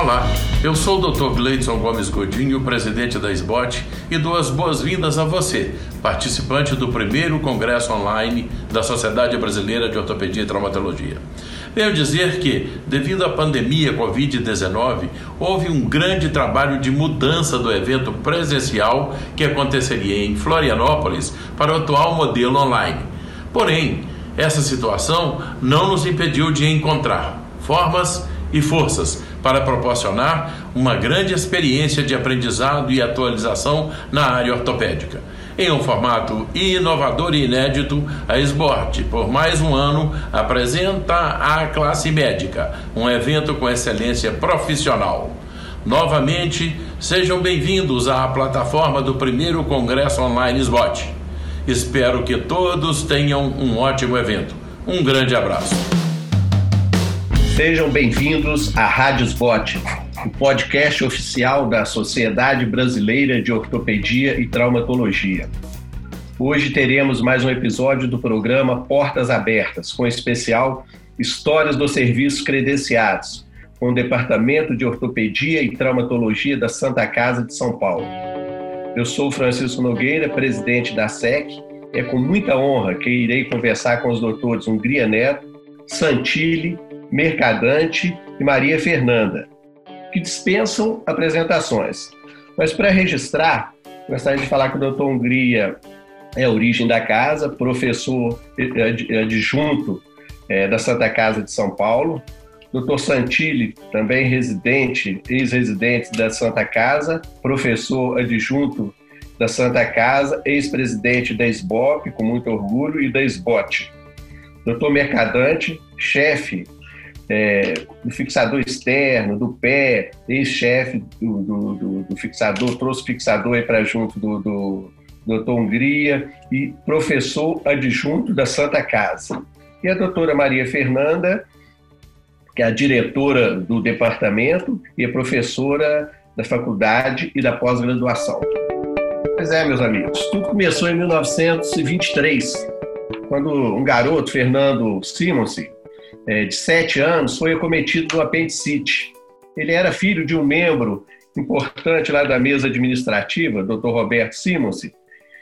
Olá, eu sou o Dr. Gleidson Gomes Godinho, presidente da SBOT, e dou as boas-vindas a você, participante do primeiro congresso online da Sociedade Brasileira de Ortopedia e Traumatologia. Venho dizer que, devido à pandemia Covid-19, houve um grande trabalho de mudança do evento presencial que aconteceria em Florianópolis para o atual modelo online. Porém, essa situação não nos impediu de encontrar formas e forças para proporcionar uma grande experiência de aprendizado e atualização na área ortopédica. Em um formato inovador e inédito, a SBORT, por mais um ano, apresenta a classe médica, um evento com excelência profissional. Novamente, sejam bem-vindos à plataforma do primeiro Congresso Online SBOT. Espero que todos tenham um ótimo evento. Um grande abraço. Sejam bem-vindos à Rádio Spot, o podcast oficial da Sociedade Brasileira de Ortopedia e Traumatologia. Hoje teremos mais um episódio do programa Portas Abertas, com especial Histórias dos Serviços Credenciados, com o Departamento de Ortopedia e Traumatologia da Santa Casa de São Paulo. Eu sou Francisco Nogueira, presidente da SEC. É com muita honra que irei conversar com os doutores Hungria Neto, Santilli Mercadante e Maria Fernanda, que dispensam apresentações. Mas para registrar, gostaria de falar que o doutor Hungria é a origem da casa, professor adjunto é, da Santa Casa de São Paulo, Dr. Santilli, também residente, ex-residente da Santa Casa, professor adjunto da Santa Casa, ex-presidente da SBOP, com muito orgulho, e da SBOT. Doutor Mercadante, chefe é, do fixador externo, do pé, ex-chefe do, do, do, do, fixador, trouxe fixador aí para junto do, do doutor Hungria e professor adjunto da Santa Casa. E a doutora Maria Fernanda, que é a diretora do departamento e a professora da faculdade e da pós-graduação. Pois é, meus amigos, tudo começou em 1923, quando um garoto, Fernando Simonsi, é, de sete anos, foi acometido um apendicite. Ele era filho de um membro importante lá da mesa administrativa, Dr. Roberto Simonsi,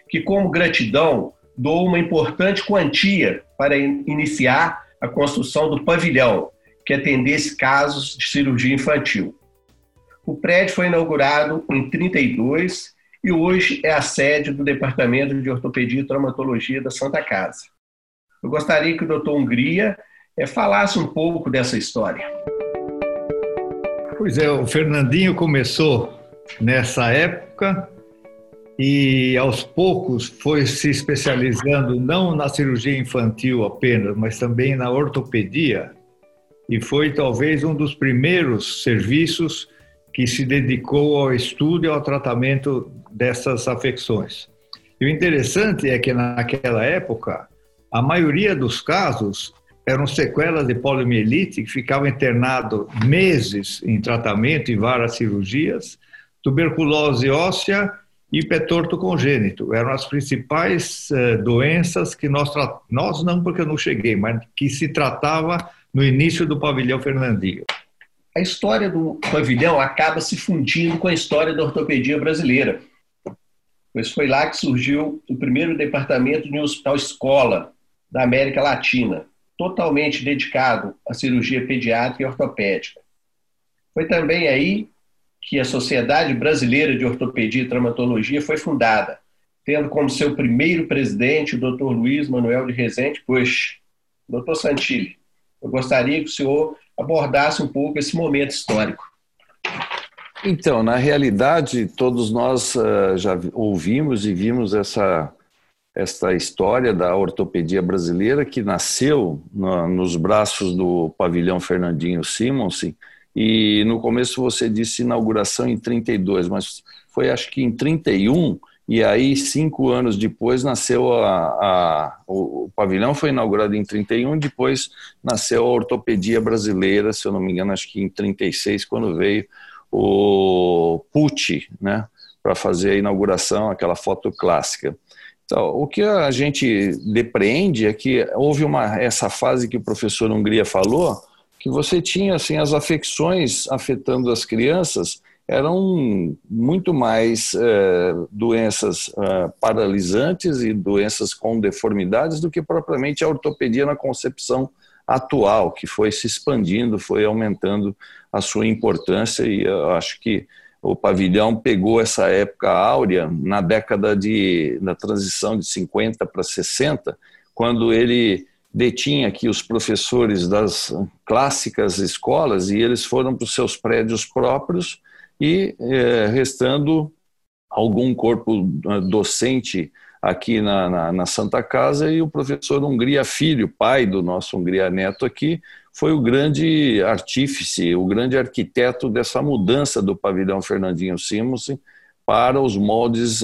que, como gratidão, doou uma importante quantia para iniciar a construção do pavilhão, que atendesse casos de cirurgia infantil. O prédio foi inaugurado em 32 e hoje é a sede do Departamento de Ortopedia e Traumatologia da Santa Casa. Eu gostaria que o doutor Hungria é, falasse um pouco dessa história. Pois é, o Fernandinho começou nessa época e aos poucos foi se especializando não na cirurgia infantil apenas, mas também na ortopedia e foi talvez um dos primeiros serviços que se dedicou ao estudo e ao tratamento dessas afecções. E o interessante é que naquela época a maioria dos casos eram sequelas de poliomielite que ficavam internado meses em tratamento, em várias cirurgias, tuberculose óssea e pé torto congênito. Eram as principais uh, doenças que nós, nós não porque eu não cheguei, mas que se tratava no início do pavilhão Fernandinho. A história do pavilhão acaba se fundindo com a história da ortopedia brasileira. Pois foi lá que surgiu o primeiro departamento de um hospital escola da América Latina, totalmente dedicado à cirurgia pediátrica e ortopédica. Foi também aí que a Sociedade Brasileira de Ortopedia e Traumatologia foi fundada, tendo como seu primeiro presidente o Dr. Luiz Manuel de Rezende Push. Dr. Santilli, eu gostaria que o senhor abordasse um pouco esse momento histórico. Então, na realidade, todos nós uh, já ouvimos e vimos essa esta história da ortopedia brasileira que nasceu no, nos braços do pavilhão Fernandinho Simonsen e no começo você disse inauguração em 32, mas foi acho que em 31 e aí cinco anos depois nasceu a, a o, o, pavilhão foi inaugurado em 31, depois nasceu a ortopedia brasileira, se eu não me engano acho que em 36 quando veio o Pucci, né, para fazer a inauguração, aquela foto clássica. Então, o que a gente depreende é que houve uma, essa fase que o professor Hungria falou, que você tinha assim as afecções afetando as crianças eram muito mais é, doenças é, paralisantes e doenças com deformidades do que propriamente a ortopedia na concepção atual, que foi se expandindo, foi aumentando a sua importância e eu acho que o pavilhão pegou essa época áurea na década de da transição de 50 para 60, quando ele detinha aqui os professores das clássicas escolas e eles foram para os seus prédios próprios e é, restando algum corpo ah, docente aqui na, na, na, Santa Casa e o professor Hungria Filho, pai do nosso Hungria Neto aqui, foi o grande artífice, o grande arquiteto dessa mudança do pavilhão Fernandinho Simonsen para os moldes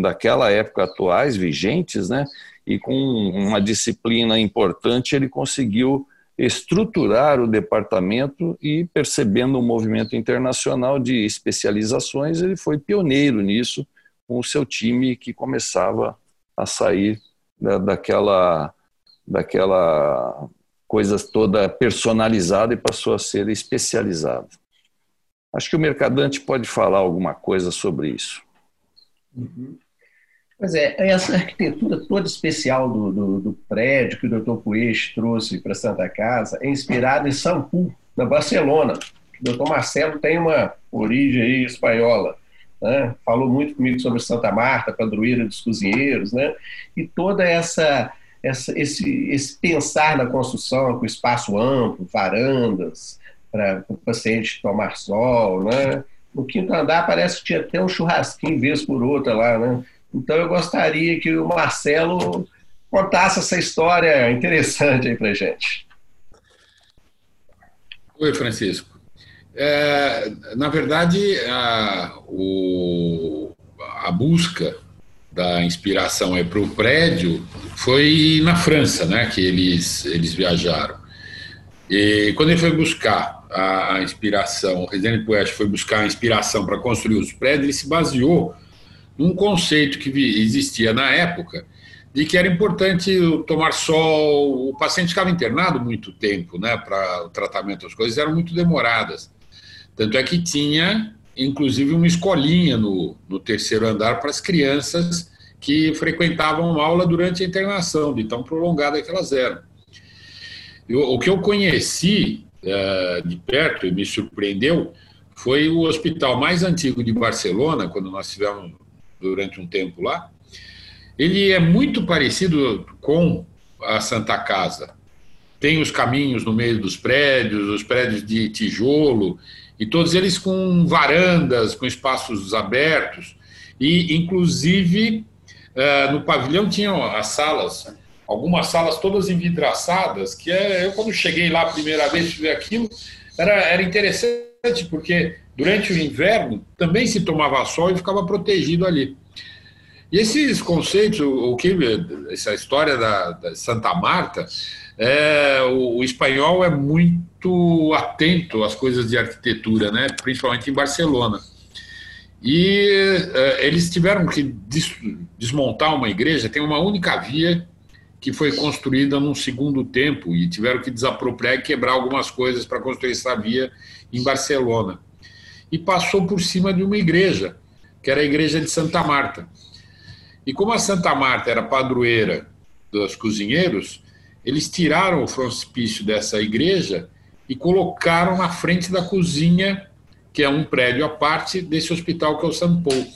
daquela época atuais, vigentes, né? E com uma disciplina importante, ele conseguiu estruturar o departamento e, percebendo um movimento internacional de especializações, ele foi pioneiro nisso, com o seu time que começava a sair da, daquela, daquela coisa toda personalizada e passou a ser especializada. Acho que o mercadante pode falar alguma coisa sobre isso. Uhum. Pois é, essa arquitetura toda especial do, do, do prédio que o Dr. Pueix trouxe para Santa Casa é inspirada em Paulo, na Barcelona. O Dr. Marcelo tem uma origem aí espanhola. Né? Falou muito comigo sobre Santa Marta, padroeira dos cozinheiros, né? E toda essa, essa esse, esse pensar na construção com espaço amplo, varandas para o paciente tomar sol, né? No quinto andar parece que tinha até um churrasquinho vez por outra lá, né? Então eu gostaria que o Marcelo contasse essa história interessante aí para gente. Oi, Francisco. É, na verdade, a, o, a busca da inspiração para o prédio foi na França, né, que eles, eles viajaram. E quando ele foi buscar a, a inspiração, o Residente Poeste foi buscar a inspiração para construir os prédios, ele se baseou num conceito que existia na época de que era importante tomar sol. O paciente ficava internado muito tempo, né, para o tratamento, as coisas eram muito demoradas. Tanto é que tinha, inclusive, uma escolinha no, no terceiro andar para as crianças que frequentavam aula durante a internação, de tão prolongada que elas eram. Eu, o que eu conheci uh, de perto e me surpreendeu foi o hospital mais antigo de Barcelona, quando nós tivemos durante um tempo lá, ele é muito parecido com a Santa Casa. Tem os caminhos no meio dos prédios, os prédios de tijolo, e todos eles com varandas, com espaços abertos, e inclusive eh, no pavilhão tinham as salas, algumas salas todas envidraçadas, que é, eu quando cheguei lá a primeira vez ver aquilo, era, era interessante, porque Durante o inverno, também se tomava sol e ficava protegido ali. E esses conceitos, o que essa história da, da Santa Marta, é, o, o, espanhol é muito atento às coisas de arquitetura, né? principalmente em Barcelona. E é, eles tiveram que des, desmontar uma igreja, tem uma única via que foi construída num segundo tempo e tiveram que desapropriar e quebrar algumas coisas para construir essa via em Barcelona e passou por cima de uma igreja, que era a igreja de Santa Marta. E como a Santa Marta era padroeira dos cozinheiros, eles tiraram o frontispício dessa igreja e colocaram na frente da cozinha, que é um prédio à parte desse hospital que é o São Paulo.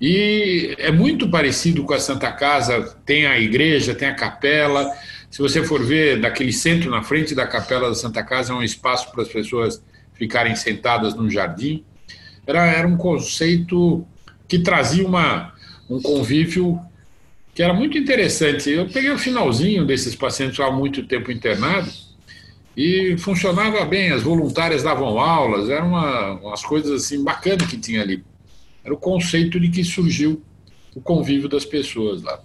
E é muito parecido com a Santa Casa, tem a igreja, tem a capela. Se você for ver daquele centro na frente da capela da Santa Casa, é um espaço para as pessoas ficarem sentadas no jardim. Era, era um conceito que trazia uma, um convívio que era muito interessante. Eu peguei o finalzinho desses pacientes há muito tempo internados e funcionava bem. As voluntárias davam aulas, eram uma, umas coisas assim bacanas que tinha ali. Era o conceito de que surgiu o convívio das pessoas lá.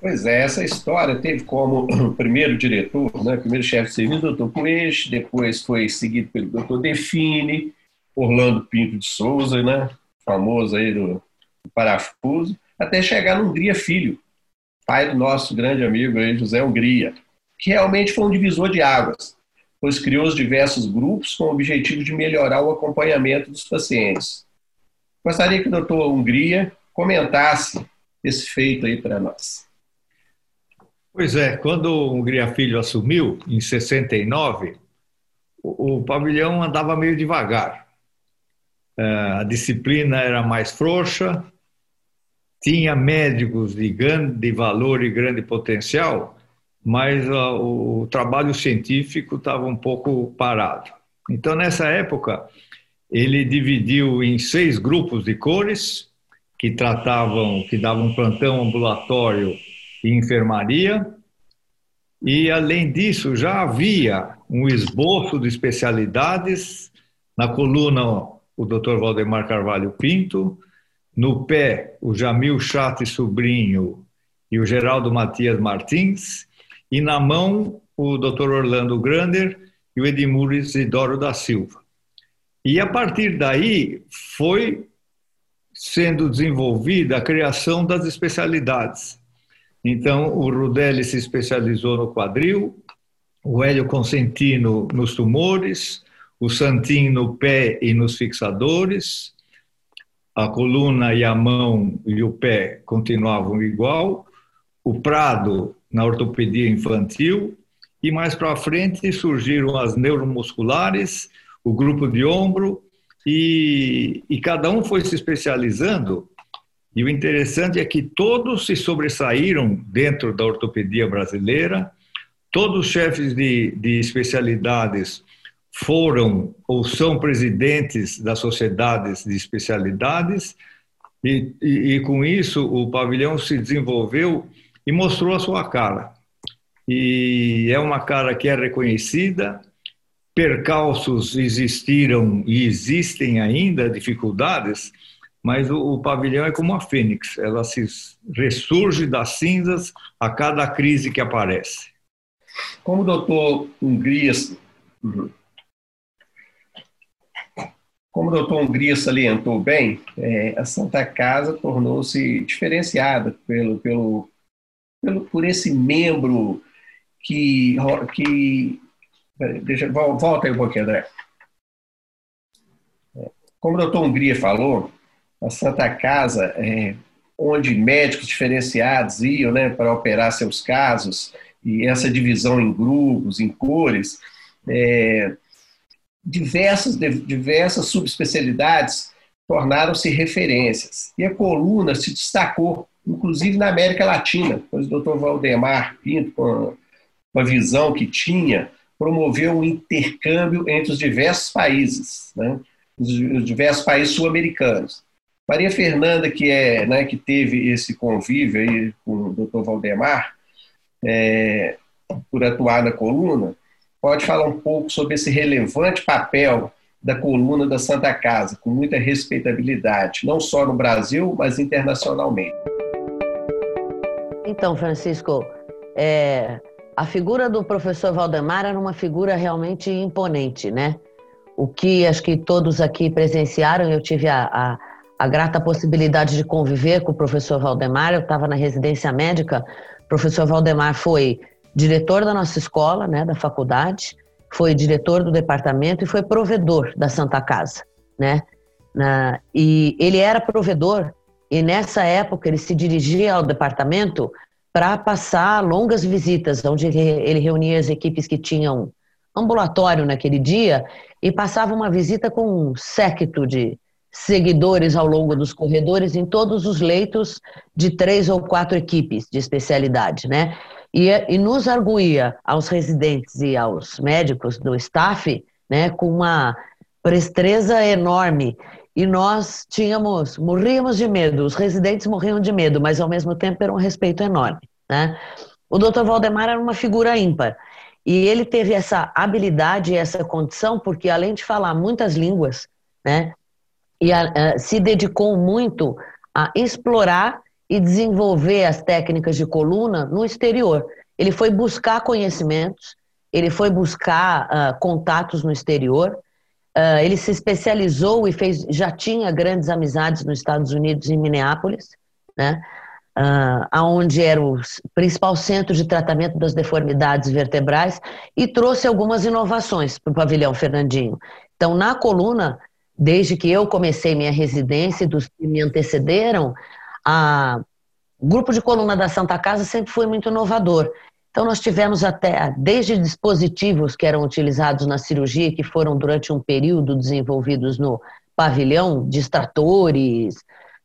Pois é, essa história teve como primeiro diretor, né, primeiro chefe de serviço, o Dr. Pueix, depois foi seguido pelo Dr. Define, Orlando Pinto de Souza, né, famoso aí do, do parafuso, até chegar no Hungria Filho, pai do nosso grande amigo José Hungria, que realmente foi um divisor de águas. pois criou os diversos grupos com o objetivo de melhorar o acompanhamento dos pacientes. Gostaria que o doutor Hungria comentasse esse feito aí para nós. Pois é, quando o Hungria Filho assumiu, em 69, o, o pavilhão andava meio devagar. É, a disciplina era mais frouxa, tinha médicos de grande valor e grande potencial, mas o, trabalho científico estava um pouco parado. Então, nessa época, ele dividiu em seis grupos de cores que tratavam, que davam plantão ambulatório e enfermaria. E, além disso, já havia um esboço de especialidades na coluna o Dr. Valdemar Carvalho Pinto, no pé o Jamil Chate Sobrinho e o Geraldo Matias Martins, e na mão o Dr. Orlando Grander e o Edmur Isidoro da Silva. E a partir daí foi sendo desenvolvida a criação das especialidades. Então, o Rudelli se especializou no quadril, o Hélio Consentino nos tumores, o Santin no pé e nos fixadores, a coluna e a mão e o pé continuavam igual, o Prado na ortopedia infantil, e mais para frente surgiram as neuromusculares, o grupo de ombro, e, e cada um foi se especializando. E o interessante é que todos se sobressaíram dentro da ortopedia brasileira, todos os chefes de, de especialidades foram ou são presidentes das sociedades de especialidades, e, e, e, com isso o pavilhão se desenvolveu e mostrou a sua cara. E é uma cara que é reconhecida, percalços existiram e existem ainda, dificuldades, mas o, o pavilhão é como a fênix, ela se ressurge das cinzas a cada crise que aparece. Como o doutor Hungrias como o doutor Hungria salientou bem, é, a Santa Casa tornou-se diferenciada pelo, pelo, pelo, por esse membro que. que deixa, volta aí um pouquinho, André. É, como o doutor Hungria falou, a Santa Casa, é, onde médicos diferenciados iam né, para operar seus casos, e essa divisão em grupos, em cores, é, diversas, diversas subespecialidades tornaram-se referências. E a coluna se destacou, inclusive na América Latina, pois o Dr. Valdemar Pinto, com a visão que tinha, promoveu um intercâmbio entre os diversos países, né? os diversos países sul-americanos. Maria Fernanda, que é, né, que teve esse convívio aí com o Dr. Valdemar, é, por atuar na coluna, pode falar um pouco sobre esse relevante papel da coluna da Santa Casa, com muita respeitabilidade, não só no Brasil, mas internacionalmente. Então, Francisco, é, a figura do professor Valdemar era uma figura realmente imponente, né? O que acho que todos aqui presenciaram, eu tive a, a, a grata possibilidade de conviver com o professor Valdemar, eu estava na residência médica, o professor Valdemar foi diretor da nossa escola, né, da faculdade, foi diretor do departamento e foi provedor da Santa Casa, né? Na, e ele era provedor e nessa época ele se dirigia ao departamento para passar longas visitas, onde ele reunia as equipes que tinham ambulatório naquele dia e passava uma visita com um séquito de seguidores ao longo dos corredores em todos os leitos de três ou quatro equipes de especialidade, né? E, e nos arguía aos residentes e aos médicos do staff né, com uma presteza enorme. E nós tínhamos, morríamos de medo, os residentes morriam de medo, mas ao mesmo tempo era um respeito enorme. Né? O Dr. Valdemar era uma figura ímpar. E ele teve essa habilidade essa condição, porque além de falar muitas línguas, né, e a, a, se dedicou muito a explorar e desenvolver as técnicas de coluna no exterior. Ele foi buscar conhecimentos, ele foi buscar uh, contatos no exterior, uh, ele se especializou e fez, já tinha grandes amizades nos Estados Unidos, em Minneapolis, né? uh, aonde era o principal centro de tratamento das deformidades vertebrais, e trouxe algumas inovações para o pavilhão Fernandinho. Então, na coluna, desde que eu comecei minha residência e dos que me antecederam, a, o grupo de coluna da Santa Casa sempre foi muito inovador. Então, nós tivemos até, desde dispositivos que eram utilizados na cirurgia, que foram durante um período desenvolvidos no pavilhão, distratores,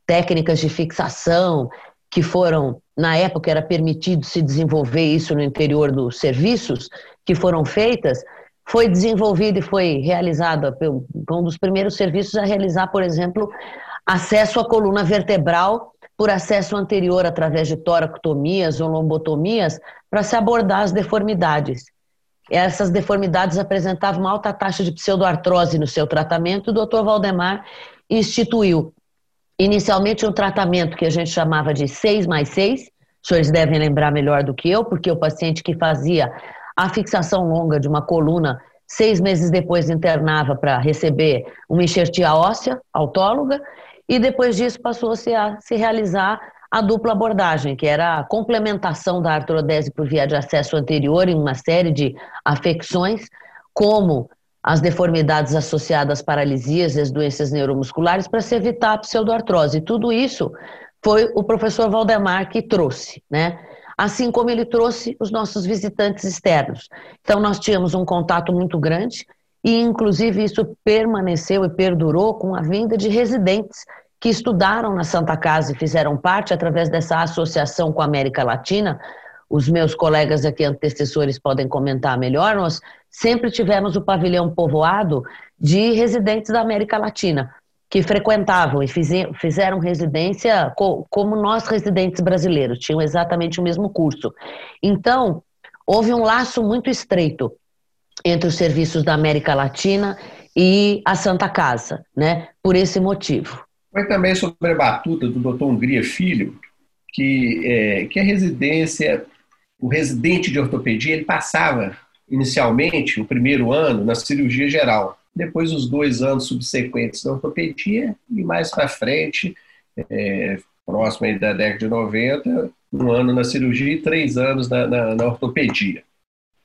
técnicas de fixação, que foram, na época, era permitido se desenvolver isso no interior dos serviços, que foram feitas, foi desenvolvido e foi realizado, um dos primeiros serviços a realizar, por exemplo, acesso à coluna vertebral por acesso anterior através de toracotomias ou lombotomias para se abordar as deformidades. Essas deformidades apresentavam alta taxa de pseudoartrose no seu tratamento, o Dr. Valdemar instituiu inicialmente um tratamento que a gente chamava de 6 mais 6, os senhores devem lembrar melhor do que eu, porque o paciente que fazia a fixação longa de uma coluna, seis meses depois internava para receber uma enxertia óssea autóloga, e depois disso passou-se a se realizar a dupla abordagem, que era a complementação da artrodese por via de acesso anterior em uma série de afecções, como as deformidades associadas às paralisias e às doenças neuromusculares, para se evitar a pseudoartrose. Tudo isso foi o professor Valdemar que trouxe, né? Assim como ele trouxe os nossos visitantes externos. Então, nós tínhamos um contato muito grande e, inclusive, isso permaneceu e perdurou com a vinda de residentes que estudaram na Santa Casa e fizeram parte através dessa associação com a América Latina. Os meus colegas aqui antecessores podem comentar melhor. Nós sempre tivemos o pavilhão povoado de residentes da América Latina que frequentavam e fizeram residência como nós residentes brasileiros, tinham exatamente o mesmo curso. Então, houve um laço muito estreito entre os serviços da América Latina e a Santa Casa, né? Por esse motivo. Foi também sobre a batuta do Dr. Hungria Filho, que, é, que a residência, o residente de ortopedia, ele passava inicialmente, o primeiro ano, na cirurgia geral. Depois, os dois anos subsequentes na ortopedia e mais para frente, é, próximo da década de 90, um ano na cirurgia e três anos na, na, na ortopedia.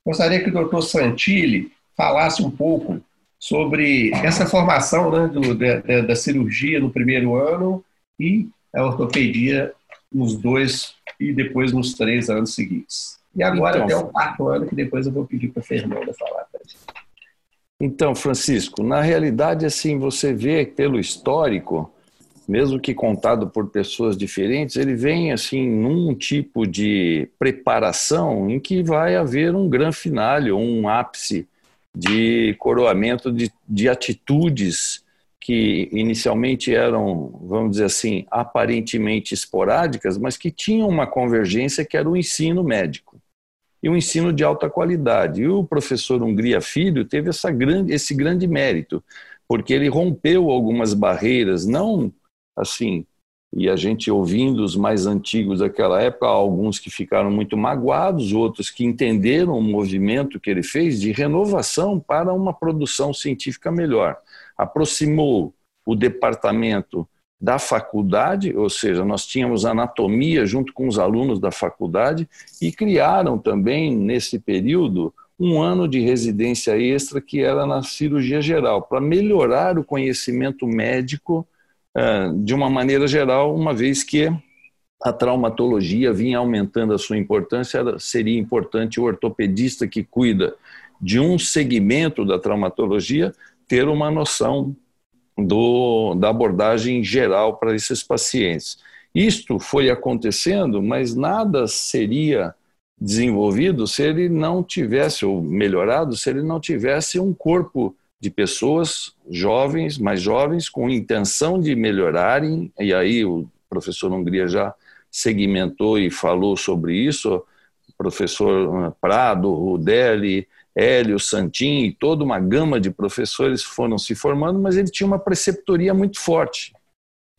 Gostaria que o doutor Santilli falasse um pouco sobre essa formação né, do, da, da, cirurgia no primeiro ano e a ortopedia nos dois e depois nos três anos seguintes. E agora então, até o quarto ano, que depois eu vou pedir para a Fernanda falar para gente. Então, Francisco, na realidade, assim, você vê pelo histórico, mesmo que contado por pessoas diferentes, ele vem assim num tipo de preparação em que vai haver um grande finale, um ápice de coroamento de, de atitudes que inicialmente eram, vamos dizer assim, aparentemente esporádicas, mas que tinham uma convergência que era o ensino médico e um ensino de alta qualidade. E o professor Hungria Filho teve essa grande, esse grande mérito, porque ele rompeu algumas barreiras, não assim e a gente ouvindo os mais antigos daquela época, alguns que ficaram muito magoados, outros que entenderam o movimento que ele fez de renovação para uma produção científica melhor. Aproximou o departamento da faculdade, ou seja, nós tínhamos anatomia junto com os alunos da faculdade e criaram também nesse período um ano de residência extra que era na cirurgia geral, para melhorar o conhecimento médico de uma maneira geral, uma vez que a traumatologia vinha aumentando a sua importância, seria importante o ortopedista que cuida de um segmento da traumatologia ter uma noção do, da abordagem geral para esses pacientes. Isto foi acontecendo, mas nada seria desenvolvido se ele não tivesse, ou melhorado, se ele não tivesse um corpo de pessoas jovens, mais jovens, com intenção de melhorarem, e aí o professor Hungria já segmentou e falou sobre isso, professor Prado, Rudelli, Hélio, Santin e toda uma gama de professores foram se formando, mas ele tinha uma preceptoria muito forte,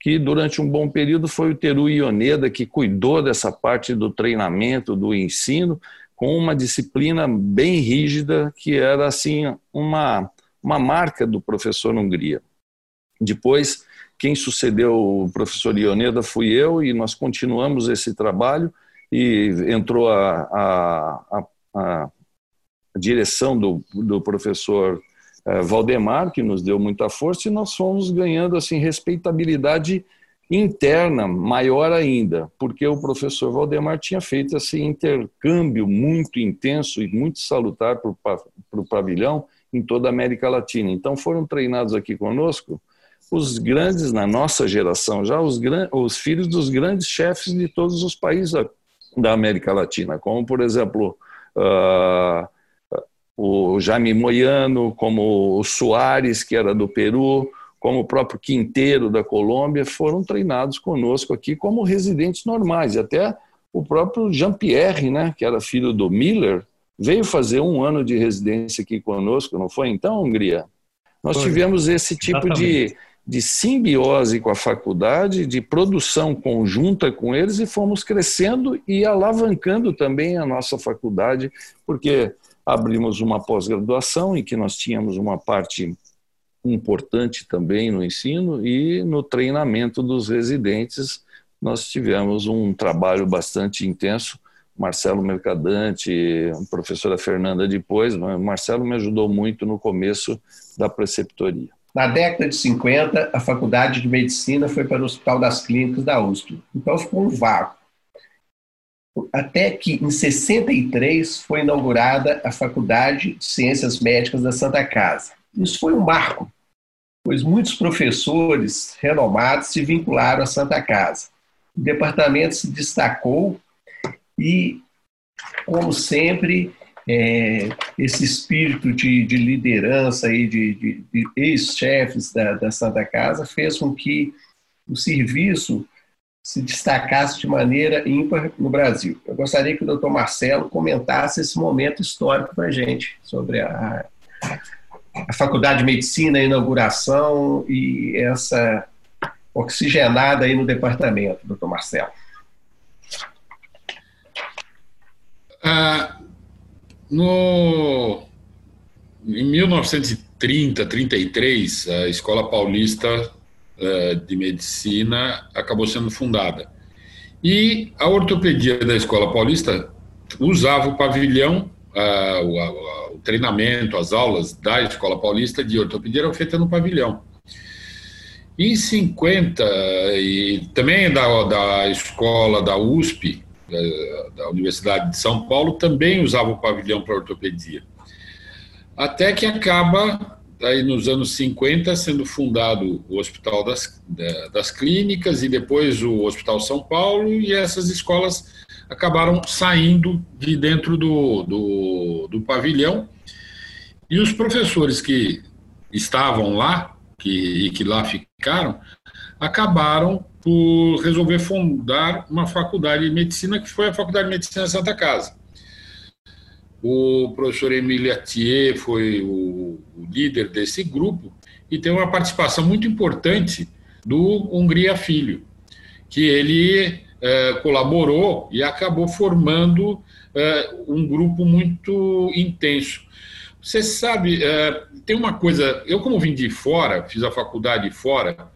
que durante um bom período foi o Teru Ioneda que cuidou dessa parte do treinamento, do ensino, com uma disciplina bem rígida, que era assim uma uma marca do professor Hungria. Depois quem sucedeu o professor Ioneda fui eu e nós continuamos esse trabalho e entrou a, a, a, a direção do, do professor eh, Valdemar, que nos deu muita força, e nós fomos ganhando assim respeitabilidade interna maior ainda, porque o professor Valdemar tinha feito esse intercâmbio muito intenso e muito salutar para o pavilhão em toda a América Latina. Então foram treinados aqui conosco os grandes, na nossa geração já, os, os filhos dos grandes chefes de todos os países da América Latina, como por exemplo uh, o Jaime Moiano, como o Soares, que era do Peru, como o próprio Quinteiro da Colômbia, foram treinados conosco aqui como residentes normais. E até o próprio Jean-Pierre, né, que era filho do Miller, veio fazer um ano de residência aqui conosco, não foi então, Hungria? Nós tivemos esse tipo de, de simbiose com a faculdade, de produção conjunta com eles e fomos crescendo e alavancando também a nossa faculdade, porque abrimos uma pós-graduação em que nós tínhamos uma parte importante também no ensino e no treinamento dos residentes nós tivemos um trabalho bastante intenso. Marcelo Mercadante, a professora Fernanda depois, mas Marcelo me ajudou muito no começo da preceptoria. Na década de 50, a Faculdade de Medicina foi para o Hospital das Clínicas da USP. Então ficou um vácuo. Até que, em 63, foi inaugurada a Faculdade de Ciências Médicas da Santa Casa. Isso foi um marco, pois muitos professores renomados se vincularam à Santa Casa. O departamento se destacou e, como sempre, é, esse espírito de, de liderança e de, de, de ex-chefes da, da Santa Casa fez com que o serviço se destacasse de maneira ímpar no Brasil. Eu gostaria que o doutor Marcelo comentasse esse momento histórico para a gente, sobre a, a Faculdade de Medicina, a inauguração e essa oxigenada aí no departamento, doutor Marcelo. Ah, no, em 1930, 33, a Escola Paulista eh, de Medicina acabou sendo fundada. E a ortopedia da Escola Paulista usava o pavilhão, uh, o, o, treinamento, as aulas da Escola Paulista de ortopedia eram feitas no pavilhão. Em 50, e também da, da escola da USP, da, da Universidade de São Paulo, também usava o pavilhão para ortopedia. Até que acaba, aí nos anos 50, sendo fundado o Hospital das, das Clínicas e depois o Hospital São Paulo, e essas escolas acabaram saindo de dentro do, do, do pavilhão. E os professores que estavam lá, que, e que lá ficaram, acabaram por resolver fundar uma faculdade de medicina, que foi a Faculdade de Medicina Santa Casa. O professor Emílio Atier foi o, o líder desse grupo e tem uma participação muito importante do Hungria Filho, que ele é, colaborou e acabou formando é, um grupo muito intenso. Você sabe, é, tem uma coisa, eu como vim de fora, fiz a faculdade fora,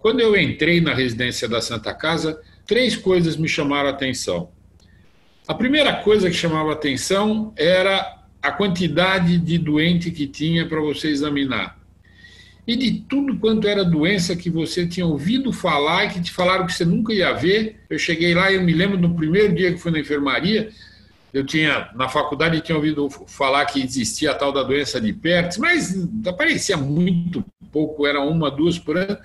quando eu entrei na residência da Santa Casa, três coisas me chamaram a atenção. A primeira coisa que chamava atenção era a quantidade de doente que tinha para você examinar. E de tudo quanto era doença que você tinha ouvido falar e que te falaram que você nunca ia ver. Eu cheguei lá e eu me lembro do primeiro dia que fui na enfermaria, eu tinha, na faculdade, tinha ouvido falar que existia a tal da doença de Pertz, mas aparecia muito pouco, era uma, duas por ano.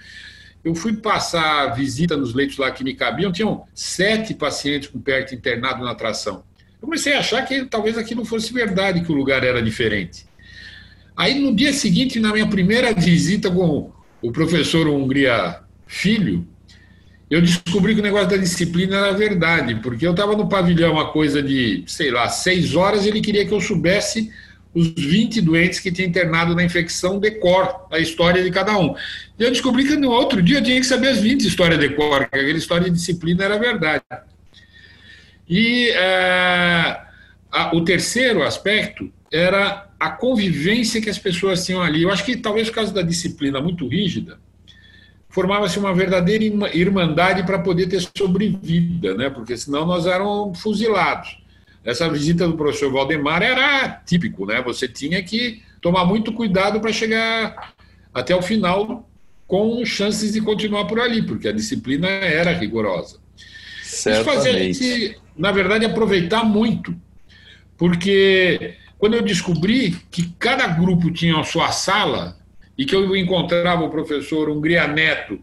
Eu fui passar visita nos leitos lá que me cabiam, tinham sete pacientes com perto internado na atração. Eu comecei a achar que talvez aqui não fosse verdade, que o lugar era diferente. Aí, no dia seguinte, na minha primeira visita com o professor Hungria Filho, eu descobri que o negócio da disciplina era verdade, porque eu estava no pavilhão uma coisa de, sei lá, seis horas e ele queria que eu soubesse os 20 doentes que tinha internado na infecção de cor, a história de cada um. E eu descobri que no outro dia eu tinha que saber as 20 histórias de cor, que aquela história de disciplina era verdade. E é, a, o terceiro aspecto era a convivência que as pessoas tinham ali. Eu acho que talvez por causa da disciplina muito rígida, formava-se uma verdadeira irmandade para poder ter sobrevida, né? porque senão nós éramos fuzilados. Essa visita do professor Valdemar era típico, né? você tinha que tomar muito cuidado para chegar até o final com chances de continuar por ali, porque a disciplina era rigorosa. Certamente. Isso fazia a gente, na verdade, aproveitar muito, porque quando eu descobri que cada grupo tinha a sua sala, e que eu encontrava o professor Hungria Neto,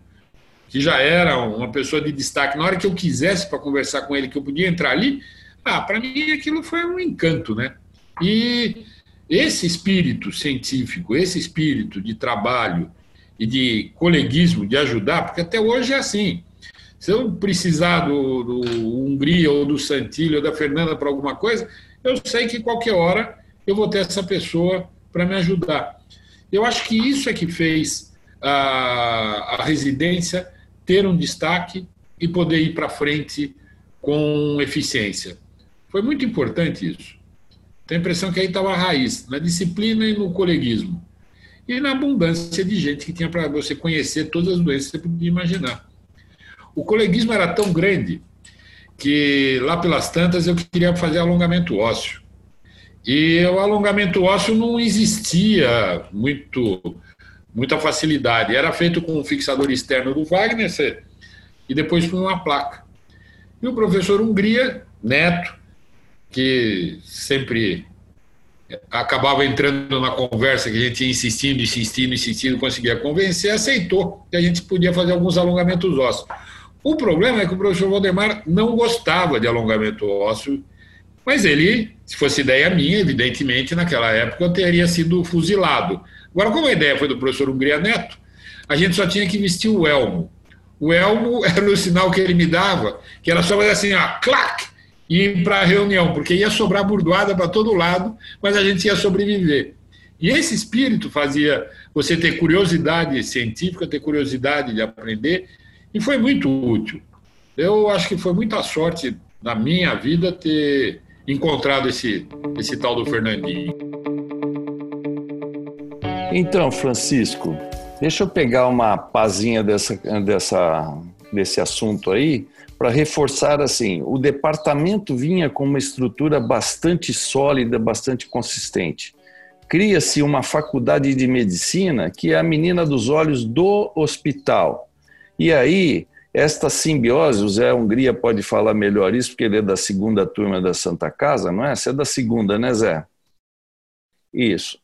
que já era uma pessoa de destaque, na hora que eu quisesse para conversar com ele, que eu podia entrar ali, ah, para mim aquilo foi um encanto, né? E esse espírito científico, esse espírito de trabalho e de coleguismo, de ajudar, porque até hoje é assim. Se eu precisar do, do Hungria ou do Santilho ou da Fernanda para alguma coisa, eu sei que qualquer hora eu vou ter essa pessoa para me ajudar. Eu acho que isso é que fez a, a residência ter um destaque e poder ir para frente com eficiência. Foi muito importante isso. Tenho a impressão que aí estava a raiz, na disciplina e no coleguismo. E na abundância de gente que tinha para você conhecer todas as doenças que você podia imaginar. O coleguismo era tão grande que lá pelas tantas eu queria fazer alongamento ósseo. E o alongamento ósseo não existia muito muita facilidade. Era feito com um fixador externo do Wagner e depois com uma placa. E o professor Hungria, neto, que sempre acabava entrando na conversa que a gente ia insistindo, insistindo, insistindo, conseguia convencer, aceitou que a gente podia fazer alguns alongamentos ósseos. O problema é que o professor Valdemar não gostava de alongamento ósseo mas ele, se fosse ideia minha, evidentemente, naquela época eu teria sido fuzilado. Agora, como a ideia foi do professor Hungria Neto, a gente só tinha que vestir o elmo. O elmo era o sinal que ele me dava, que era só fazer assim, ó, clac, ir para a reunião, porque ia sobrar burdoada para todo lado, mas a gente ia sobreviver. E esse espírito fazia você ter curiosidade científica, ter curiosidade de aprender, e foi muito útil. Eu acho que foi muita sorte na minha vida ter encontrado esse, esse tal do Fernandinho. Então, Francisco, deixa eu pegar uma pazinha dessa, dessa, desse assunto aí para reforçar assim, o departamento vinha com uma estrutura bastante sólida, bastante consistente. Cria-se uma faculdade de medicina que é a menina dos olhos do hospital. E aí esta simbiose, o Zé Hungria pode falar melhor isso, porque ele é da segunda turma da Santa Casa, não é? Você é da segunda, né, Zé? Isso.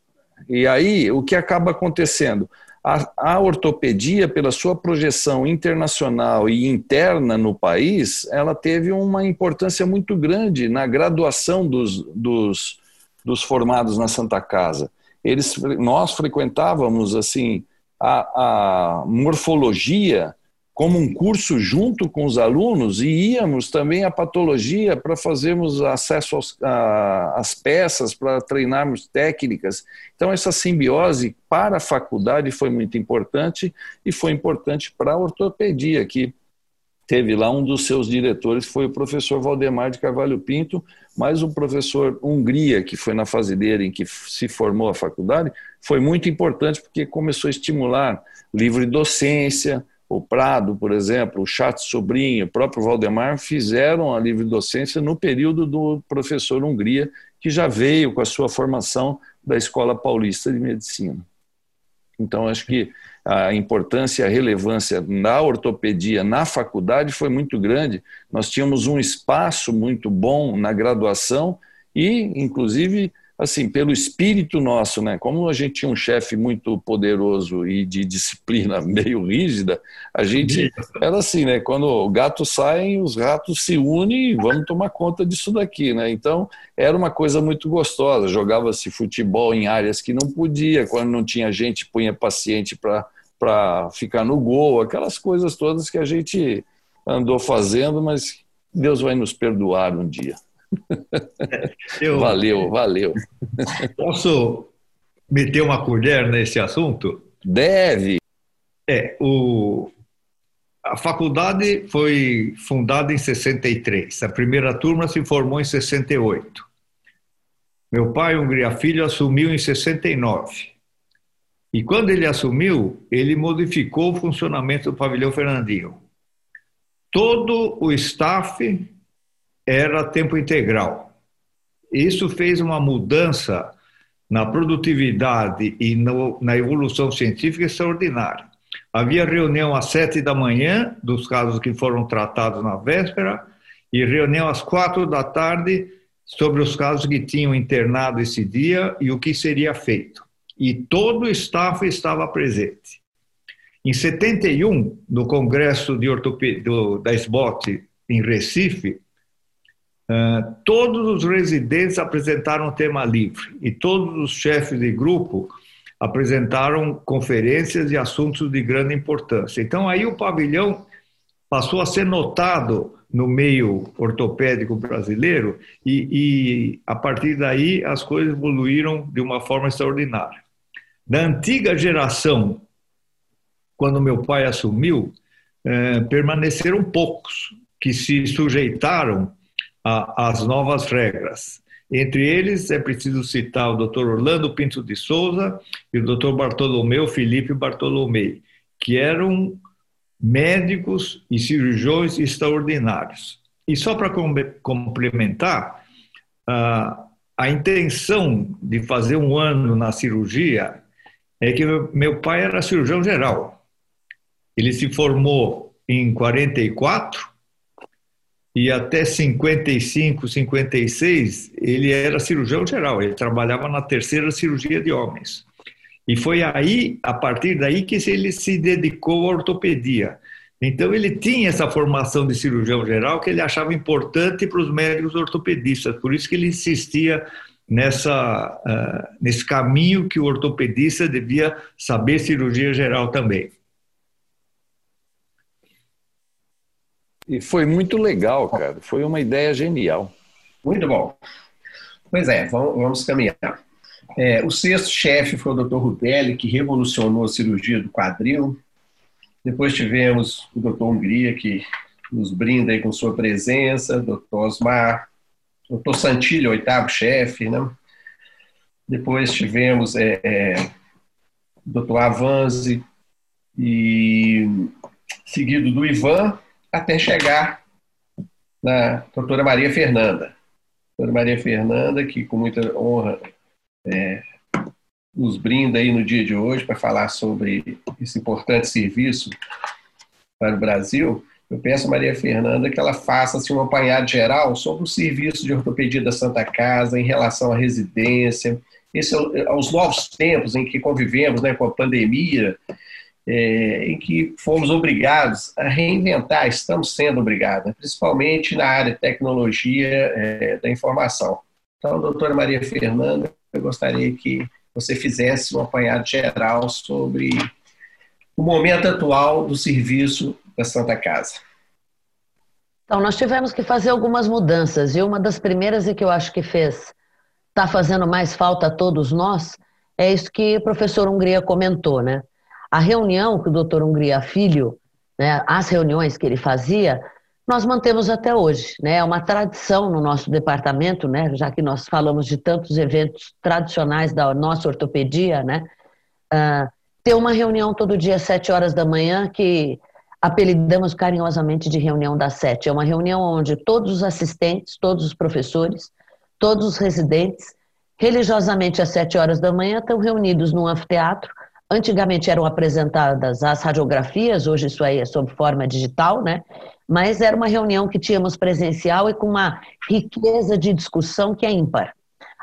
E aí, o que acaba acontecendo? A, a, ortopedia, pela sua projeção internacional e interna no país, ela teve uma importância muito grande na graduação dos, dos, dos formados na Santa Casa. Eles, nós frequentávamos assim a, a morfologia como um curso junto com os alunos e íamos também à patologia para fazermos acesso aos, a, às peças, para treinarmos técnicas. Então, essa simbiose para a faculdade foi muito importante e foi importante para a ortopedia, que teve lá um dos seus diretores, foi o professor Valdemar de Carvalho Pinto, mas o professor Hungria, que foi na fase dele em que se formou a faculdade, foi muito importante porque começou a estimular livre docência, o Prado, por exemplo, o Chato Sobrinho, o próprio Valdemar fizeram a livre docência no período do professor Hungria, que já veio com a sua formação da Escola Paulista de Medicina. Então, acho que a importância a relevância da ortopedia na faculdade foi muito grande. Nós tínhamos um espaço muito bom na graduação e, inclusive, assim, pelo espírito nosso, né? Como a gente tinha um chefe muito poderoso e de disciplina meio rígida, a gente era assim, né? Quando o gato sai, os ratos se unem e vamos tomar conta disso daqui, né? Então, era uma coisa muito gostosa. Jogava-se futebol em áreas que não podia, quando não tinha gente, punha paciente para para ficar no gol, aquelas coisas todas que a gente andou fazendo, mas Deus vai nos perdoar um dia. Eu, valeu, valeu. Posso meter uma colher nesse assunto? Deve. É, o, a faculdade foi fundada em 63. A primeira turma se formou em 68. Meu pai, Hungria Filho, assumiu em 69. E quando ele assumiu, ele modificou o funcionamento do pavilhão Fernandinho. Todo o staff era tempo integral. Isso fez uma mudança na produtividade e no, na evolução científica extraordinária. Havia reunião às sete da manhã dos casos que foram tratados na véspera e reunião às quatro da tarde sobre os casos que tinham internado esse dia e o que seria feito. E todo o staff estava presente. Em 71, no Congresso de Ortopedia da SBOT em Recife, uh, todos os residentes apresentaram tema livre e todos os chefes de grupo apresentaram conferências e assuntos de grande importância. Então aí o pavilhão passou a ser notado no meio ortopédico brasileiro e, e, a partir daí as coisas evoluíram de uma forma extraordinária. Da antiga geração, quando meu pai assumiu, eh, permaneceram poucos que se sujeitaram às novas regras. Entre eles é preciso citar o Dr. Orlando Pinto de Souza e o Dr. Bartolomeu Felipe Bartolomei, que eram médicos e cirurgiões extraordinários. E só para complementar, a intenção de fazer um ano na cirurgia é que meu pai era cirurgião geral. Ele se formou em 44 e até 55, 56 ele era cirurgião geral. Ele trabalhava na terceira cirurgia de homens. E foi aí, a partir daí, que ele se dedicou à ortopedia. Então, ele tinha essa formação de cirurgião geral que ele achava importante para os médicos ortopedistas, por isso que ele insistia nessa, uh, nesse caminho que o ortopedista devia saber cirurgia geral também. E foi muito legal, cara. Foi uma ideia genial. Muito bom. Pois é, vamos, caminhar. É, o sexto chefe foi o Dr. Rudelli, que revolucionou a cirurgia do quadril. Depois tivemos o Dr. Hungria, que nos brinda aí com sua presença, Dr. Osmar, Dr. Santilho, oitavo chefe, né? Depois tivemos é, é, Dr. Avanzi, e seguido do Ivan, até chegar na doutora Maria Fernanda. Doutora Maria Fernanda, que com muita honra é, nos brinda aí no dia de hoje para falar sobre esse importante serviço para o Brasil, eu peço a Maria Fernanda que ela faça assim, um apanhado geral sobre o serviço de ortopedia da Santa Casa em relação à residência, esse, é aos novos tempos em que convivemos né, com a pandemia, é, em que fomos obrigados a reinventar, estamos sendo obrigados, principalmente na área de tecnologia é, da informação. Então, doutora Maria Fernanda, eu gostaria que você fizesse um apanhado geral sobre o momento atual do serviço da Santa Casa. Então, nós tivemos que fazer algumas mudanças, e uma das primeiras e que eu acho que fez, está fazendo mais falta a todos nós, é isso que o professor Hungria comentou, né? A reunião que o doutor Hungria Filho, né, as reuniões que ele fazia, nós mantemos até hoje. Né? É uma tradição no nosso departamento, né? já que nós falamos de tantos eventos tradicionais da nossa ortopedia, né? Uh, ter uma reunião todo dia às sete horas da manhã que apelidamos carinhosamente de reunião das sete. É uma reunião onde todos os assistentes, todos os professores, todos os residentes, religiosamente às sete horas da manhã, estão reunidos num anfiteatro. Antigamente eram apresentadas as radiografias, hoje isso aí é sob forma digital, né? mas era uma reunião que tínhamos presencial e com uma riqueza de discussão que é ímpar,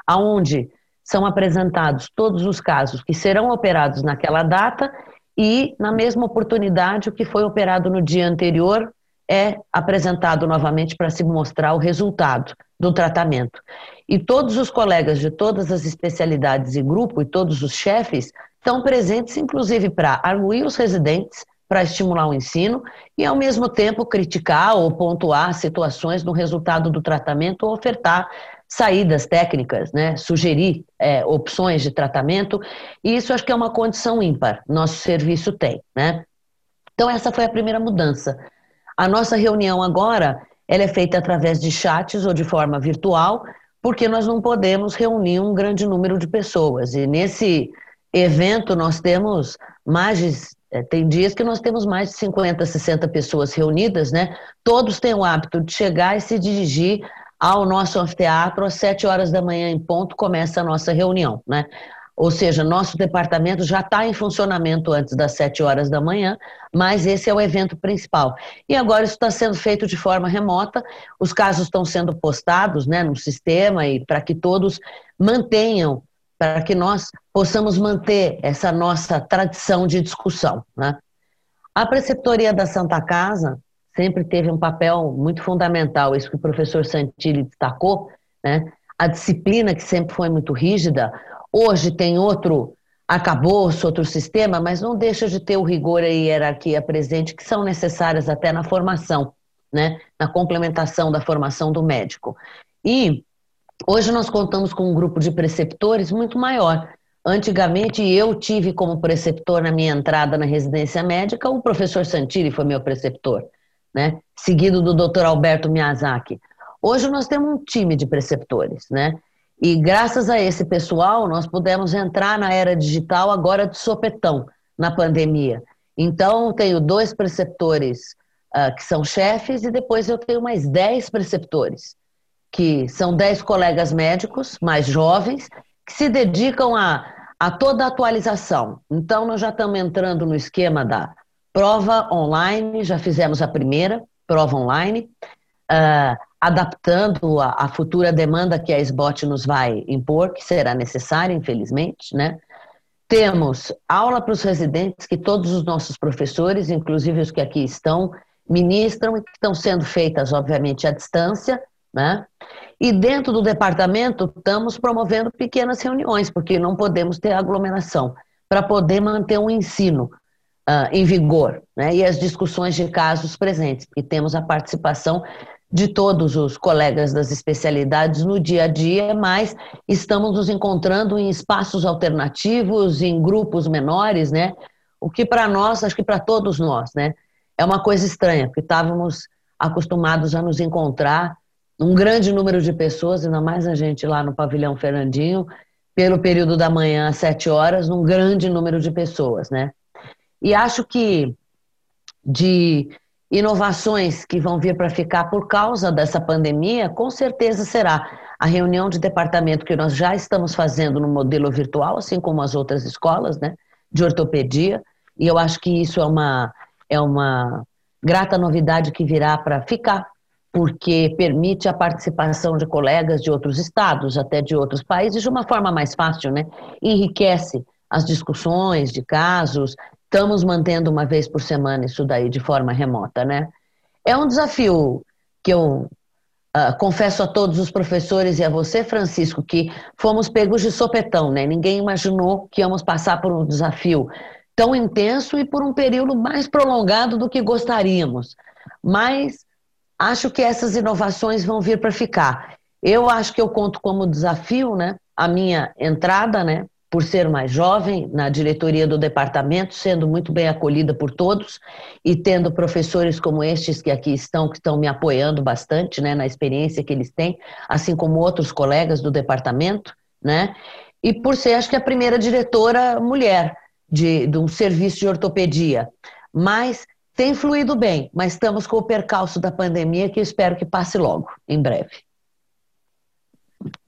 aonde são apresentados todos os casos que serão operados naquela data e, na mesma oportunidade, o que foi operado no dia anterior é apresentado novamente para se mostrar o resultado do tratamento. E todos os colegas de todas as especialidades e grupo e todos os chefes estão presentes, inclusive para arguir os residentes, para estimular o ensino e, ao mesmo tempo, criticar ou pontuar situações no resultado do tratamento ou ofertar saídas técnicas, né? sugerir é, opções de tratamento. E isso acho que é uma condição ímpar, nosso serviço tem. Né? Então, essa foi a primeira mudança. A nossa reunião agora ela é feita através de chats ou de forma virtual, porque nós não podemos reunir um grande número de pessoas. E nesse evento, nós temos mais de. É, tem dias que nós temos mais de 50, 60 pessoas reunidas, né? Todos têm o hábito de chegar e se dirigir ao nosso anfiteatro às 7 horas da manhã em ponto, começa a nossa reunião, né? Ou seja, nosso departamento já está em funcionamento antes das 7 horas da manhã, mas esse é o evento principal. E agora isso está sendo feito de forma remota, os casos estão sendo postados né, no sistema e para que todos mantenham, para que nós possamos manter essa nossa tradição de discussão. Né? A preceptoria da Santa Casa sempre teve um papel muito fundamental, isso que o professor Santilli destacou, né? a disciplina que sempre foi muito rígida, Hoje tem outro acabouço, outro sistema, mas não deixa de ter o rigor e a hierarquia presente que são necessárias até na formação, né? na complementação da formação do médico. E hoje nós contamos com um grupo de preceptores muito maior. Antigamente eu tive como preceptor na minha entrada na residência médica o professor Santilli foi meu preceptor, né? seguido do Dr. Alberto Miyazaki. Hoje nós temos um time de preceptores, né? E graças a esse pessoal, nós pudemos entrar na era digital agora de sopetão, na pandemia. Então, tenho dois preceptores uh, que são chefes e depois eu tenho mais dez preceptores, que são dez colegas médicos mais jovens, que se dedicam a, a toda a atualização. Então, nós já estamos entrando no esquema da prova online, já fizemos a primeira prova online. Uh, adaptando a, a, futura demanda que a SBOT nos vai impor, que será necessária, infelizmente, né? Temos aula para os residentes que todos os nossos professores, inclusive os que aqui estão, ministram e que estão sendo feitas, obviamente, à distância, né? E dentro do departamento estamos promovendo pequenas reuniões, porque não podemos ter aglomeração, para poder manter um ensino uh, em vigor, né? E as discussões de casos presentes, porque temos a participação de todos os colegas das especialidades no dia a dia, mas estamos nos encontrando em espaços alternativos, em grupos menores, né? O que para nós, acho que para todos nós, né? É uma coisa estranha, porque estávamos acostumados a nos encontrar um grande número de pessoas, ainda mais a gente lá no pavilhão Fernandinho, pelo período da manhã às sete horas, num grande número de pessoas, né? E acho que de inovações que vão vir para ficar por causa dessa pandemia, com certeza será a reunião de departamento que nós já estamos fazendo no modelo virtual, assim como as outras escolas, né, de ortopedia, e eu acho que isso é uma, é uma grata novidade que virá para ficar, porque permite a participação de colegas de outros estados, até de outros países, de uma forma mais fácil, né, enriquece as discussões de casos, estamos mantendo uma vez por semana isso daí de forma remota, né? É um desafio que eu uh, confesso a todos os professores e a você, Francisco, que fomos pegos de sopetão, né? Ninguém imaginou que íamos passar por um desafio tão intenso e por um período mais prolongado do que gostaríamos. Mas acho que essas inovações vão vir para ficar. Eu acho que eu conto como desafio, né? A minha entrada, né? por ser mais jovem, na diretoria do departamento, sendo muito bem acolhida por todos e tendo professores como estes que aqui estão, que estão me apoiando bastante, né, na experiência que eles têm, assim como outros colegas do departamento, né, e por ser, acho que, a primeira diretora mulher de, de um serviço de ortopedia. Mas tem fluído bem, mas estamos com o percalço da pandemia que eu espero que passe logo, em breve.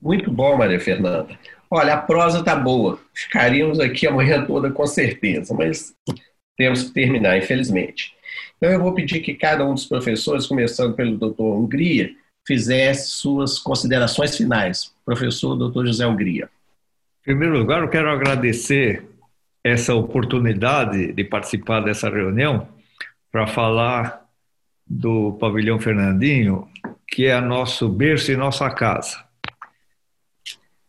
Muito bom, Maria Fernanda. Olha, a prosa tá boa. Ficaríamos aqui amanhã toda com certeza, mas temos que terminar, infelizmente. Então eu vou pedir que cada um dos professores, começando pelo doutor Hungria, fizesse suas considerações finais. Professor doutor José Hungria. Em primeiro lugar, eu quero agradecer essa oportunidade de participar dessa reunião para falar do Pavilhão Fernandinho, que é nosso berço e nossa casa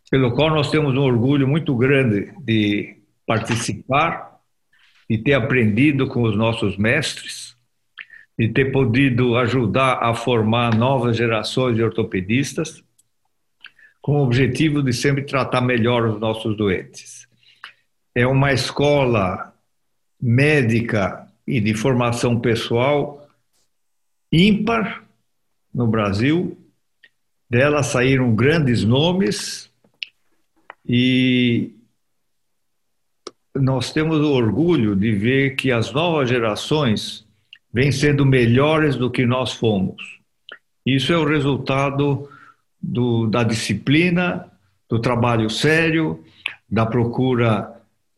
pelo qual nós temos um orgulho muito grande de participar, de ter aprendido com os nossos mestres, de ter podido ajudar a formar novas gerações de ortopedistas, com o objetivo de sempre tratar melhor os nossos doentes. É uma escola médica e de formação pessoal ímpar no Brasil. Dela saíram grandes nomes, e nós temos o orgulho de ver que as novas gerações vêm sendo melhores do que nós fomos. Isso é o resultado do, da disciplina, do trabalho sério, da procura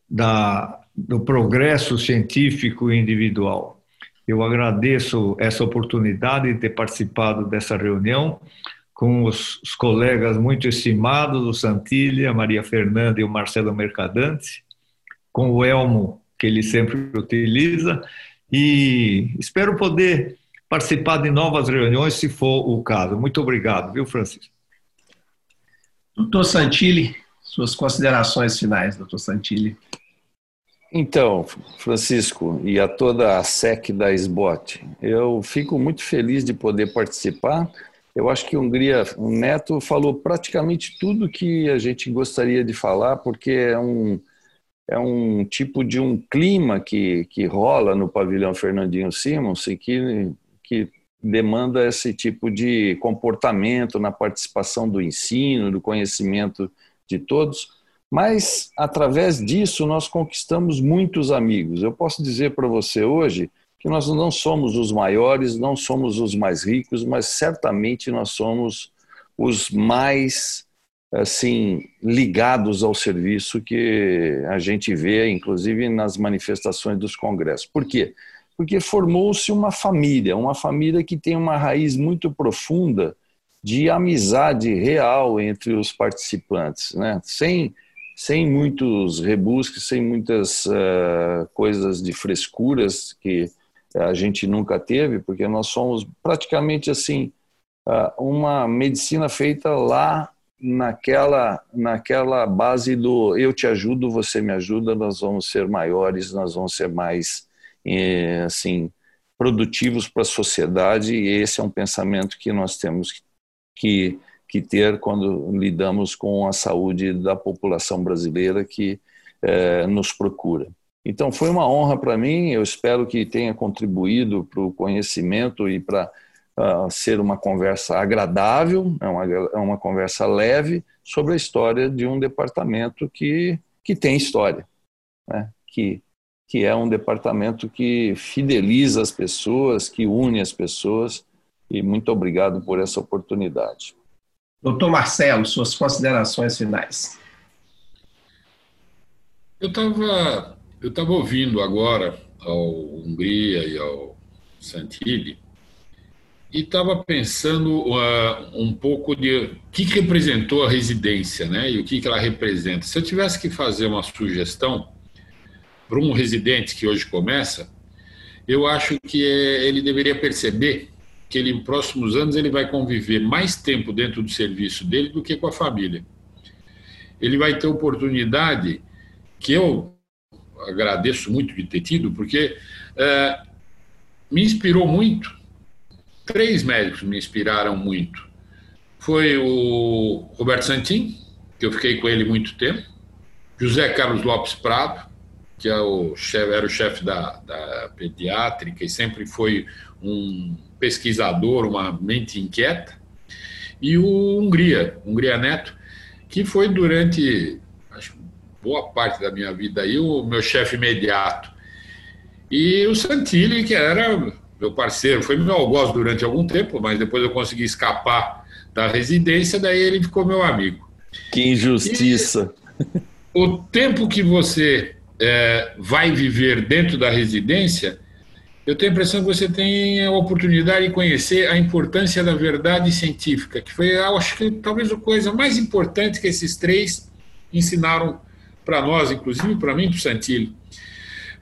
da, do progresso científico individual. Eu agradeço essa oportunidade de ter participado dessa reunião com os, os colegas muito estimados, o Santilha, Maria Fernanda e o Marcelo Mercadante, com o Elmo, que ele sempre utiliza, e espero poder participar de novas reuniões, se for o caso. Muito obrigado, viu, Francisco? Doutor Santilli, suas considerações finais, doutor Santilli. Então, Francisco, e a toda a SEC da SBOT, eu fico muito feliz de poder participar. Eu acho que Hungria, Neto falou praticamente tudo que a gente gostaria de falar, porque é um, é um tipo de um clima que, que rola no pavilhão Fernandinho Simons e que, que demanda esse tipo de comportamento na participação do ensino, do conhecimento de todos. Mas, através disso, nós conquistamos muitos amigos. Eu posso dizer para você hoje que nós não somos os maiores, não somos os mais ricos, mas certamente nós somos os mais assim ligados ao serviço que a gente vê, inclusive nas manifestações dos congressos. Por quê? Porque formou-se uma família, uma família que tem uma raiz muito profunda de amizade real entre os participantes, né? Sem sem muitos rebusques, sem muitas uh, coisas de frescuras que a gente nunca teve, porque nós somos praticamente assim uh, uma medicina feita lá naquela, naquela base do eu te ajudo, você me ajuda, nós vamos ser maiores, nós vamos ser mais eh, assim produtivos para a sociedade e esse é um pensamento que nós temos que, que ter quando lidamos com a saúde da população brasileira que eh, nos procura. Então foi uma honra para mim, eu espero que tenha contribuído para o conhecimento e para uh, ser uma conversa agradável, é uma, é uma conversa leve sobre a história de um departamento que, que tem história, né? que, que é um departamento que fideliza as pessoas, que une as pessoas, e muito obrigado por essa oportunidade. Doutor Marcelo, suas considerações finais. Eu estava eu tava ouvindo agora ao Hungria e ao Santilli e estava pensando uh, um pouco de o que, que, representou a residência, né? E o que, que ela representa. Se eu tivesse que fazer uma sugestão para um residente que hoje começa, eu acho que é, ele deveria perceber que ele, em próximos anos, ele vai conviver mais tempo dentro do serviço dele do que com a família. Ele vai ter oportunidade que eu agradeço muito de ter tido, porque uh, me inspirou muito três médicos me inspiraram muito. Foi o Roberto Santin, que eu fiquei com ele muito tempo, José Carlos Lopes Prado, que é o chefe, era o chefe da, da pediátrica e sempre foi um pesquisador, uma mente inquieta, e o Hungria, Hungria Neto, que foi durante acho, boa parte da minha vida aí o meu chefe imediato. E o Santilli, que era meu parceiro, foi meu algoz durante algum tempo, mas depois eu consegui escapar da residência, daí ele ficou meu amigo. Que injustiça! E o tempo que você é, vai viver dentro da residência, eu tenho a impressão que você tem a oportunidade de conhecer a importância da verdade científica, que foi, acho que talvez a coisa mais importante que esses três ensinaram para nós, inclusive para mim, para o Santilli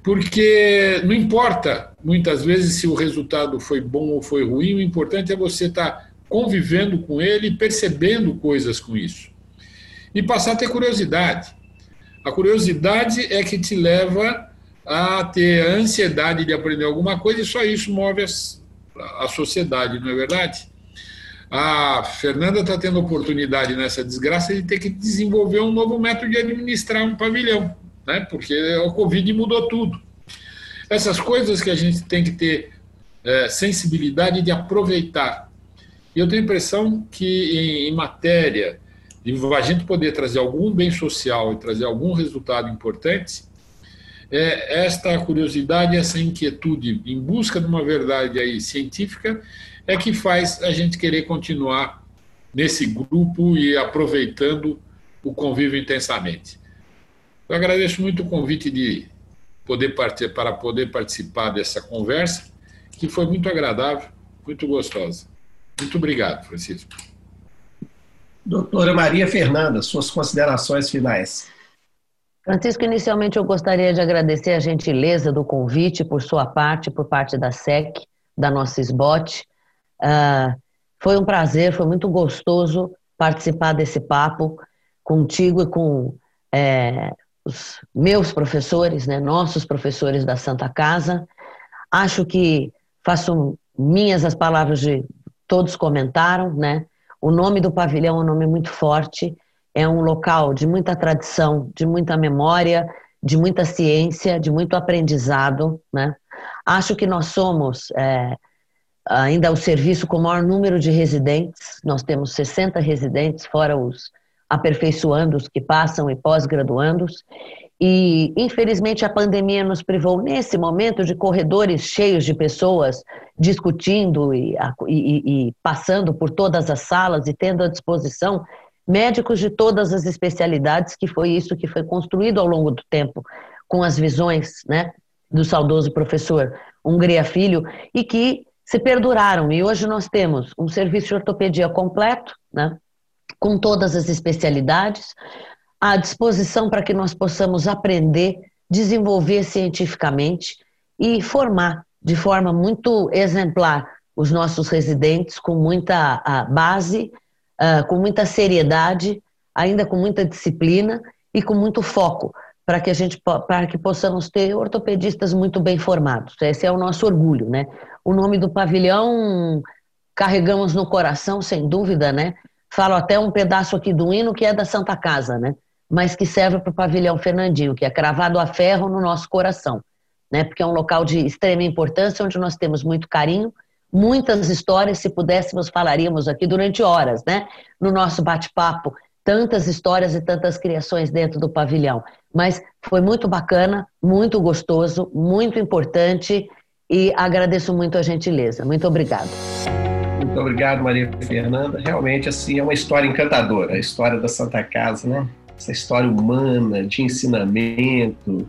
porque não importa muitas vezes se o resultado foi bom ou foi ruim, o importante é você estar tá convivendo com ele e percebendo coisas com isso. E passar a ter curiosidade. A curiosidade é que te leva a ter ansiedade de aprender alguma coisa e só isso move a sociedade, não é verdade? A Fernanda está tendo oportunidade nessa desgraça de ter que desenvolver um novo método de administrar um pavilhão né? porque o Covid mudou tudo. Essas coisas que a gente tem que ter é, sensibilidade de aproveitar. E eu tenho a impressão que, em, em matéria de a gente poder trazer algum bem social e trazer algum resultado importante, é esta curiosidade, essa inquietude em busca de uma verdade aí científica é que faz a gente querer continuar nesse grupo e aproveitando o convívio intensamente. Eu agradeço muito o convite de poder para poder participar dessa conversa, que foi muito agradável, muito gostosa. Muito obrigado, Francisco. Doutora Maria Fernanda, suas considerações finais. Francisco, inicialmente eu gostaria de agradecer a gentileza do convite por sua parte, por parte da SEC, da nossa SBOT. Uh, foi um prazer, foi muito gostoso participar desse papo contigo e com é, os meus professores, né, nossos professores da Santa Casa. Acho que faço minhas as palavras de todos comentaram, né? O nome do pavilhão é um nome muito forte, é um local de muita tradição, de muita memória, de muita ciência, de muito aprendizado. Né? Acho que nós somos é, ainda o serviço com o maior número de residentes, nós temos 60 residentes, fora os aperfeiçoandos que passam e pós-graduandos, e, infelizmente, a pandemia nos privou, nesse momento, de corredores cheios de pessoas discutindo e, e, e, passando por todas as salas e tendo à disposição médicos de todas as especialidades, que foi isso que foi construído ao longo do tempo, com as visões né, do saudoso professor Hungria Filho, e que se perduraram. E hoje nós temos um serviço de ortopedia completo, né, com todas as especialidades, à disposição para que nós possamos aprender, desenvolver cientificamente e formar de forma muito exemplar os nossos residentes com muita base, com muita seriedade, ainda com muita disciplina e com muito foco para que a gente para que possamos ter ortopedistas muito bem formados. Esse é o nosso orgulho, né? O nome do pavilhão carregamos no coração, sem dúvida, né? Falo até um pedaço aqui do hino que é da Santa Casa, né? mas que serve para o pavilhão Fernandinho, que é cravado a ferro no nosso coração, né? Porque é um local de extrema importância, onde nós temos muito carinho, muitas histórias, se pudéssemos falaríamos aqui durante horas, né? No nosso bate-papo, tantas histórias e tantas criações dentro do pavilhão. Mas foi muito bacana, muito gostoso, muito importante e agradeço muito a gentileza. Muito obrigado. Muito obrigado, Maria Fernanda. Realmente, assim, é uma história encantadora, a história da Santa Casa, né? essa história humana, de ensinamento.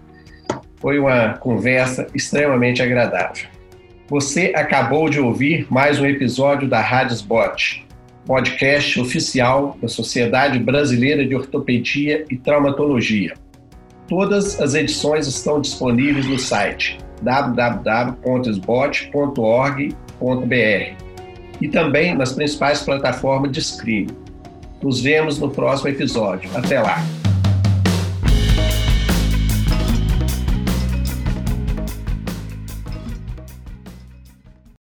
Foi uma conversa extremamente agradável. Você acabou de ouvir mais um episódio da Rádio Spot, podcast oficial da Sociedade Brasileira de Ortopedia e Traumatologia. Todas as edições estão disponíveis no site www.sbot.org.br e também nas principais plataformas de streaming. Nos vemos no próximo episódio. Até lá!